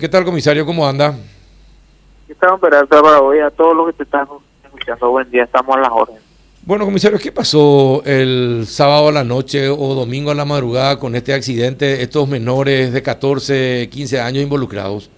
¿Qué tal, comisario? ¿Cómo anda? Estamos Peralta para hoy a todos los que te están escuchando. Buen día, estamos a las órdenes. Bueno, comisario, ¿qué pasó el sábado a la noche o domingo a la madrugada con este accidente, estos menores de 14, 15 años involucrados?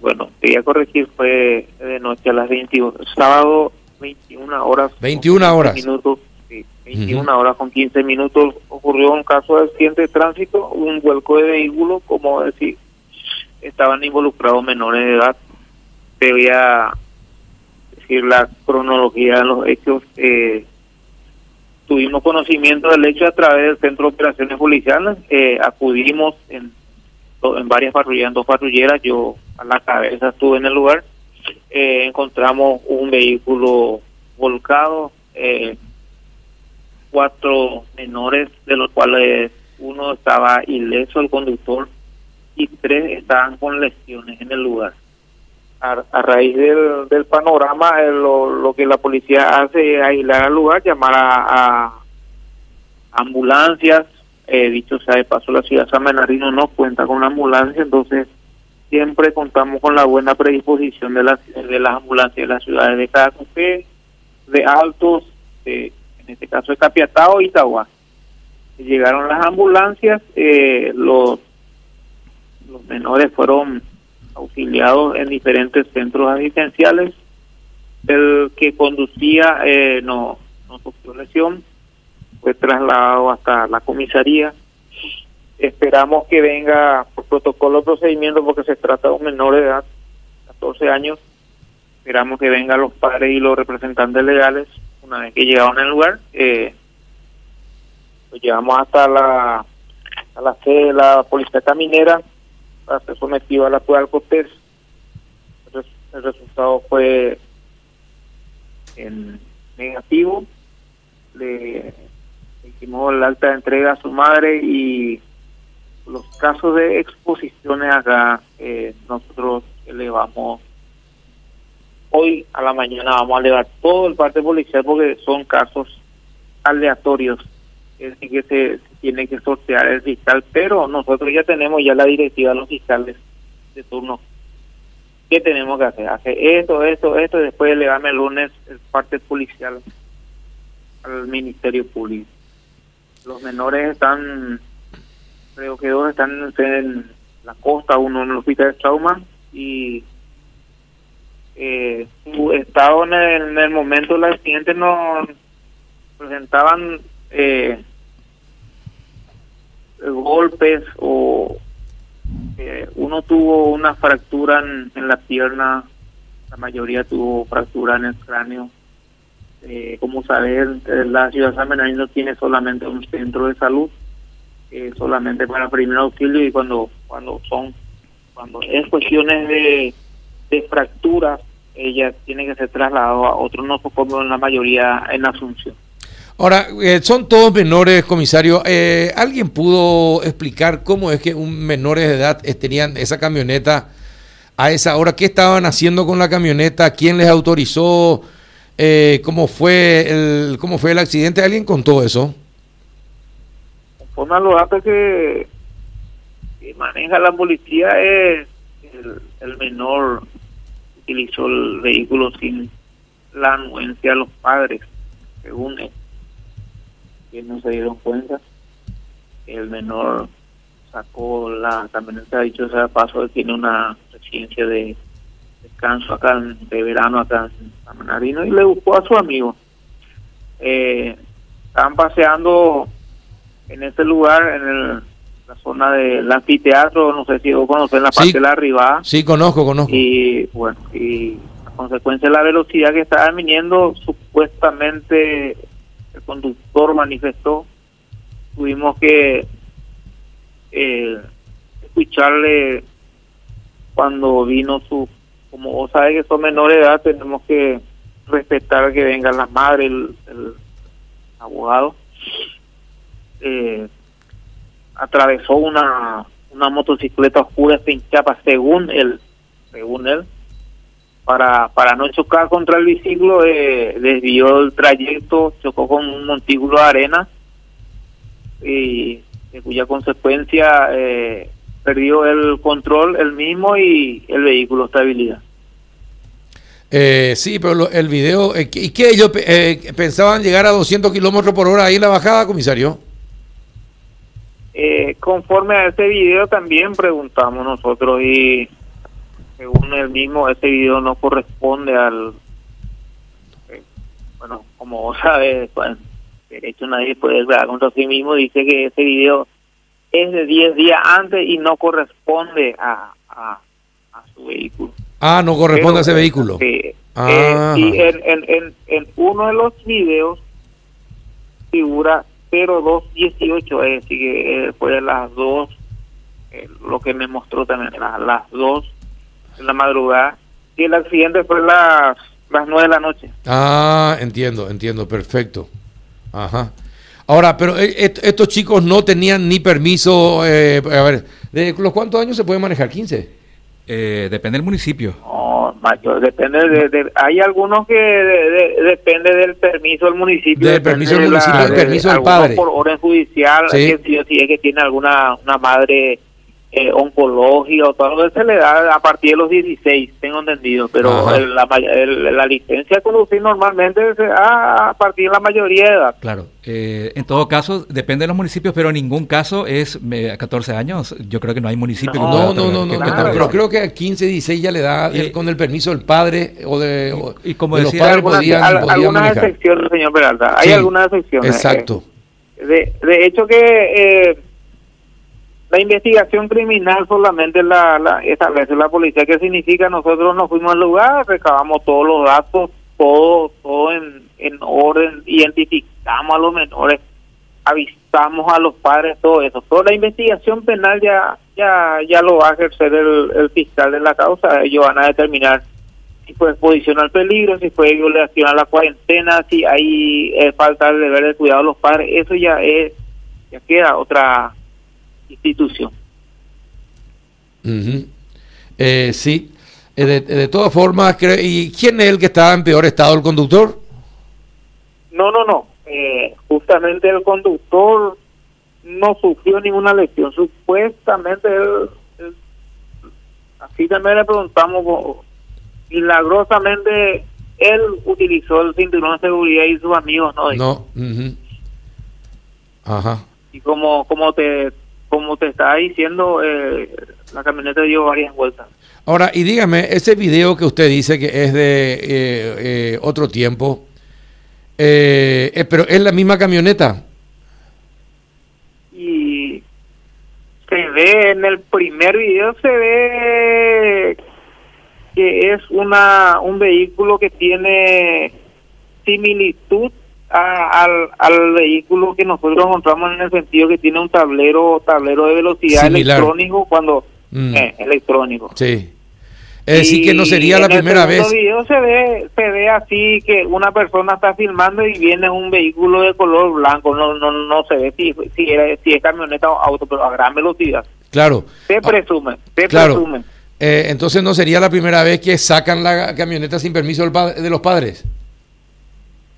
Bueno, quería corregir, fue de noche a las 21, sábado 21 horas. 21 horas. Minutos, sí, 21 horas con 15 minutos ocurrió un caso de accidente de tránsito, un vuelco de vehículo, como decir, estaban involucrados menores de edad. Te decir la cronología de los hechos. Eh, tuvimos conocimiento del hecho a través del Centro de Operaciones Policiales. Eh, acudimos en, varias patrullas, en dos patrulleras. Yo a la cabeza estuve en el lugar. Eh, encontramos un vehículo volcado, cuatro menores, de los cuales uno estaba ileso, el conductor y tres estaban con lesiones en el lugar. A, raíz del, del panorama, eh, lo, lo, que la policía hace es aislar al lugar, llamar a, ambulancias. Eh, dicho sea de paso, la ciudad de San Bernardino no cuenta con ambulancia, entonces siempre contamos con la buena predisposición de las, de las ambulancias de las ciudades de Cacupé, de Altos, en este caso de Capiatao y Itagua. Llegaron las ambulancias, eh, los los menores fueron auxiliados en diferentes centros asistenciales. El que conducía eh, no, no sufrió lesión, fue trasladado hasta la comisaría. Esperamos que venga por protocolo procedimiento porque se trata de un menor de edad, 14 años. Esperamos que vengan los padres y los representantes legales una vez que llegaron al lugar. Eh, llevamos hasta la, a la sede de la Policía Caminera a ser sometido a la prueba del Cortés. El resultado fue negativo. Le hicimos la alta entrega a su madre y los casos de exposiciones acá eh, nosotros elevamos hoy a la mañana vamos a elevar todo el parte policial porque son casos aleatorios es decir que se tiene que sortear el fiscal, pero nosotros ya tenemos ya la directiva de los fiscales de turno. ¿Qué tenemos que hacer? Hacer esto, esto, esto, y después elevarme el lunes el parte policial al Ministerio Público. Los menores están, creo que dos están en la costa, uno en el hospital de trauma, y eh, su estado en el, en el momento del accidente no presentaban eh, golpes o eh, uno tuvo una fractura en, la pierna, la mayoría tuvo fractura en el cráneo. Eh, como saber, la ciudad de San Bernardino tiene solamente un centro de salud, eh, solamente para primer auxilio y cuando cuando son cuando es cuestiones de, de fracturas, ella tiene que ser trasladado a otro como en la mayoría en Asunción. Ahora, eh, son todos menores, comisario. Eh, ¿Alguien pudo explicar cómo es que un menores de edad tenían esa camioneta a esa hora? ¿Qué estaban haciendo con la camioneta? ¿Quién les autorizó? Eh, ¿Cómo fue el cómo fue el accidente? ¿Alguien contó eso? Conforme a los datos que, maneja la policía, es el, el menor utilizó el vehículo sin la anuencia de los padres, según él que no se dieron cuenta. El menor sacó la camioneta, dicho sea paso, tiene una residencia de descanso acá, de verano acá en San Bernardino, y le buscó a su amigo. Eh, estaban paseando en este lugar, en la zona del anfiteatro, no sé si vos conocen la parte de la arriba. Sí, conozco, conozco. Y bueno, y a consecuencia de la velocidad que estaban viniendo, supuestamente el conductor manifestó, tuvimos que eh, escucharle cuando vino su, como vos sabes que son menores de edad, tenemos que respetar que vengan las madres, el, abogado, eh, atravesó una, una motocicleta oscura en Chapa, según él, según él, para, para no chocar contra el biciclo, eh, desvió el trayecto, chocó con un montículo de arena y de cuya consecuencia eh, perdió el control el mismo y el vehículo estabilidad. Eh, sí, pero lo- el video, eh, ¿y qué ellos eh, pensaban llegar a 200 kilómetros por hora ahí en la bajada, comisario? Eh, conforme a ese video también preguntamos nosotros y según el mismo ese video no corresponde al eh, bueno como vos sabes pues, derecho nadie puede ver contra sí mismo dice que ese video es de 10 días antes y no corresponde a, a, a su vehículo Ah, no corresponde a ese vehículo. eh, Ah. eh, y en, en, en, en uno de los videos figura 0218, es decir, eh, fue de las dos, eh, lo que me mostró también, la- las dos de la madrugada, y el accidente fue las las 9 de la noche. Ah, entiendo, entiendo, perfecto. Ajá. Ahora, pero eh, est- estos chicos no tenían ni permiso, eh, a ver, ¿de los cuántos años se puede manejar? ¿15? Eh, depende del municipio. No, macho, depende de, de- hay algunos que de- de- depende del permiso del municipio. Del permiso del de municipio, del permiso del algunos padre. por orden judicial, Sí. si, si es que tiene alguna una madre eh, oncológica o todo eso se le da a partir de los 16, tengo entendido, pero el- la, el- la licencia de conducir normalmente se da a partir de la mayoría de edad. Claro. Eh, en todo caso, depende de los municipios, pero en ningún caso es eh, a 14 años. Yo creo que no hay municipio que No, No, no, no, no, Que- no, que claro. pero creo que a 15, 16 ya le da el- con el permiso del padre o de, o- Y- como de los decía, padres algunas, podían, al- podían algunas manejar. excepciones, señor Peralta, hay Sí, algunas excepciones. Exacto. Eh, De, de hecho que eh, la investigación criminal solamente la, la establece la policía. ¿Qué significa? Nosotros nos fuimos al lugar, recabamos todos los datos, todo, todo en, en orden, identificamos a los menores, avisamos a los padres, todo eso. Toda la investigación penal ya ya ya lo va a ejercer el, el fiscal de la causa. Ellos van a determinar si fue exposición al peligro, si fue violación a la cuarentena, si hay eh, falta el deber de cuidado de los padres. Eso ya es ya queda otra institución. Eh, sí. Eh, de, de todas formas, ¿y quién es el que estaba en peor estado? ¿El conductor? No, no, no. Eh, justamente el conductor no sufrió ninguna lesión. Supuestamente él, él- así también le preguntamos, milagrosamente él utilizó el cinturón de seguridad y sus amigos no. No. Ajá. Y como como te como te estaba diciendo, eh, la camioneta dio varias vueltas. Ahora, y dígame, ese video que usted dice que es de eh, eh, otro tiempo, eh, eh, pero es la misma camioneta. y se ve en el primer video se ve que es una un vehículo que tiene similitud a- al, al vehículo que nosotros encontramos en el sentido que tiene un tablero tablero de velocidad Similar. electrónico cuando Mm. eh, electrónico Sí. Es decir, que no sería la primera vez. video se ve se ve así que una persona está filmando y viene un vehículo de color blanco no no no se ve si si, era- si es camioneta o auto pero a gran velocidad Claro. se Ah, presume se claro. presume Eh, entonces no sería la primera vez que sacan la camioneta sin permiso de los padres.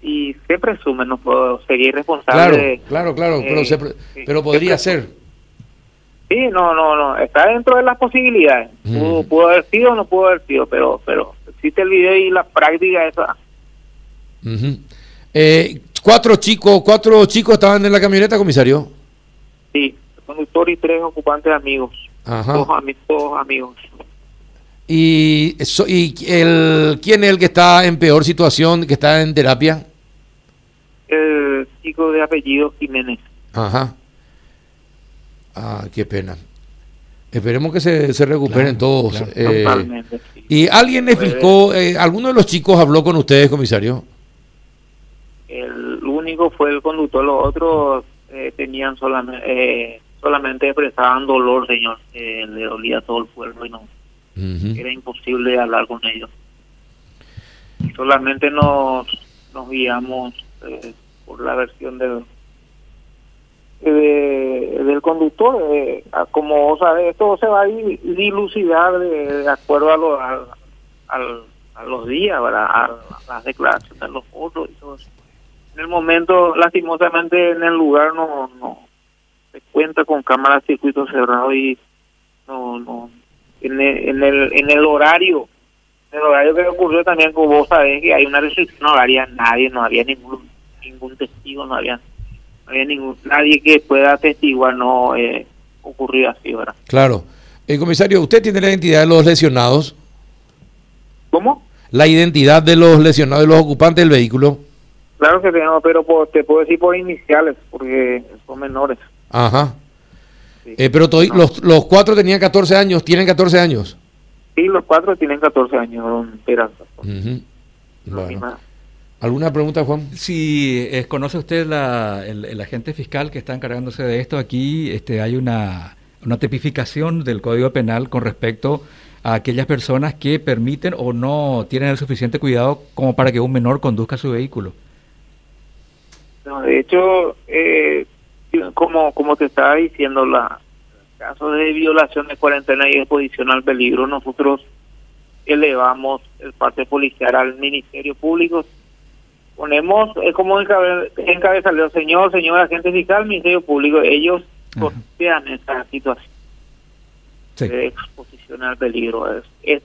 Y se presume no puedo sería irresponsable Claro, claro, claro, pero, eh, se pero se podría presume. ser. sí no no no está dentro de las posibilidades Mm. pudo, pudo haber sido o no pudo haber sido pero pero existe el video y la práctica esa. Eh, cuatro chicos, cuatro chicos estaban en la camioneta, comisario. sí conductor y tres ocupantes amigos Ajá. todos, ami- todos amigos Y, eso- y el, quién es el que está en peor situación, que está en terapia. El chico de apellido Jiménez. Ajá. Ah, qué pena. Esperemos que se, se recuperen Claro, todos. claro. eh, Totalmente. sí. y alguien explicó, eh, ¿alguno de los chicos habló con ustedes, comisario? El único fue el conductor, los otros eh, tenían solamente, eh, solamente expresaban dolor, señor. Eh, le dolía todo el cuerpo y no era imposible hablar con ellos. Solamente nos, nos guiamos eh, por la versión del de- del conductor. eh, a- como vos sabés, esto se va a di- dilucidar de, acuerdo a, lo- al- a los días, a, las declaraciones de los otros y todo eso. En el momento, lastimosamente, en el lugar no, no se cuenta con cámara de circuito cerrado y no, no. En el, en el, en el horario, el horario que ocurrió también, como vos sabés que hay una restricción horaria, nadie, no había ningún ningún testigo, no había, no había ningún, nadie que pueda atestiguar, no eh, ocurrió así, ¿verdad? Claro. Eh, comisario, ¿usted tiene la identidad de los lesionados? ¿Cómo? La identidad de los lesionados, de los ocupantes del vehículo. Claro que tenemos, pero por- te puedo decir por iniciales, porque son menores. Ajá. Sí. Eh, pero No. los, los cuatro tenían 14 años, tienen 14 años. Sí, los cuatro tienen 14 años, don Bueno. ¿Alguna pregunta, Juan? Si eh, conoce usted la- el, el agente fiscal que está encargándose de esto, aquí este, hay una, una tipificación del Código Penal con respecto a aquellas personas que permiten o no tienen el suficiente cuidado como para que un menor conduzca su vehículo. No, de hecho, eh, como como te estaba diciendo, la casos de violación de cuarentena y exposición al peligro, nosotros elevamos el parte policial al Ministerio Público. Ponemos, es como encabe- encabezarle, señor, señor agente fiscal, Ministerio Público, ellos sortean esa situación Sí. de exposición al peligro. Es, es,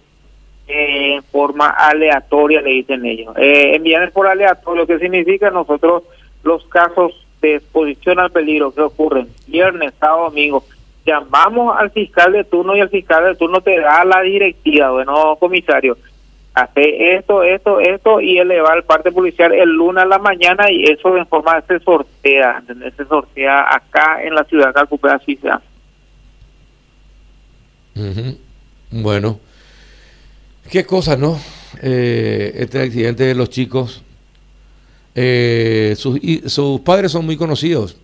eh, en forma aleatoria, le dicen ellos. Eh, envían por aleatorio, ¿qué significa? Nosotros los casos de exposición al peligro que ocurren viernes, sábado, domingo, llamamos al fiscal de turno y el fiscal de turno te da la directiva, bueno, comisario, hace esto, esto, esto, y él le va al parte policial el lunes a la mañana y eso en forma se sortea, ¿entendés? Se sortea acá en la ciudad de se hace. Ujú. Bueno, qué cosa, ¿no? Eh, este accidente de los chicos. Eh, sus, y- sus padres son muy conocidos.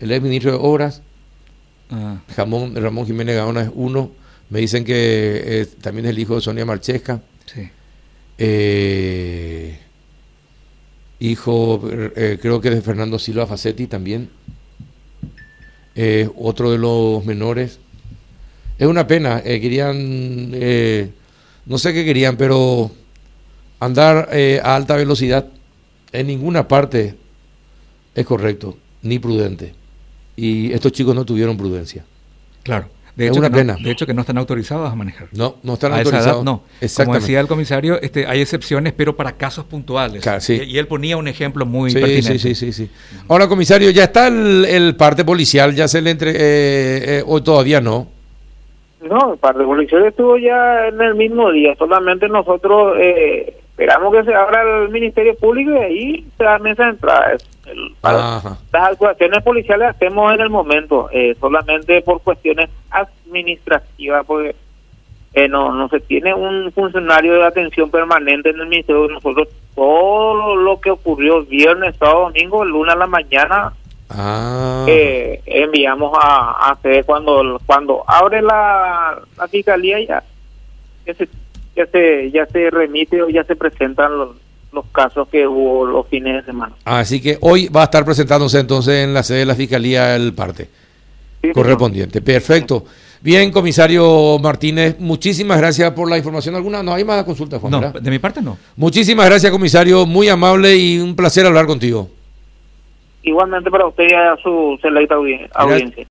El ex ministro de Obras, Ah, Jamón, Ramón Jiménez Gaona es uno. Me dicen que eh, también es el hijo de Sonia Marchesca. sí. Eh, hijo, eh, creo que de Fernando Silva Facetti también. Eh, otro de los menores. Es una pena. querían, no sé qué querían, pero andar a alta velocidad en ninguna parte es correcto, ni prudente. Y estos chicos no tuvieron prudencia. Claro. De Es hecho, una que no- pena. de hecho, que no están autorizados a manejar. No, no están a esa autorizados. edad no. Como decía el comisario, este, hay excepciones, pero para casos puntuales. Claro, sí. y, y él ponía un ejemplo muy Sí, pertinente. sí, sí, sí, sí. Ahora, comisario, ya está el, el parte policial, ya se le entre, eh, eh, hoy todavía no. No, el parte policial estuvo ya en el mismo día. Solamente nosotros eh, esperamos que se abra el Ministerio Público y ahí se da mesa de entrada. Es el- para-. Las actuaciones policiales las hacemos en el momento, eh, solamente por cuestiones administrativas, porque eh, no, no se tiene un funcionario de atención permanente en el Ministerio. Nosotros todo lo que ocurrió viernes, sábado, domingo, el lunes a la mañana, Ah, eh, enviamos a, a hacer cuando cuando abre la, la fiscalía ya ya se, ya se ya se remite o ya se presentan los, los casos que hubo los fines de semana. así que hoy va a estar presentándose entonces en la sede de la Fiscalía el parte Sí, señor. correspondiente. Perfecto. Bien, comisario Martínez, muchísimas gracias por la información. ¿Alguna? No hay más consultas, Juan. No, ¿verdad? de mi parte no. Muchísimas gracias, comisario. Muy amable y un placer hablar contigo. Igualmente para usted y a su selecta audien- audiencia.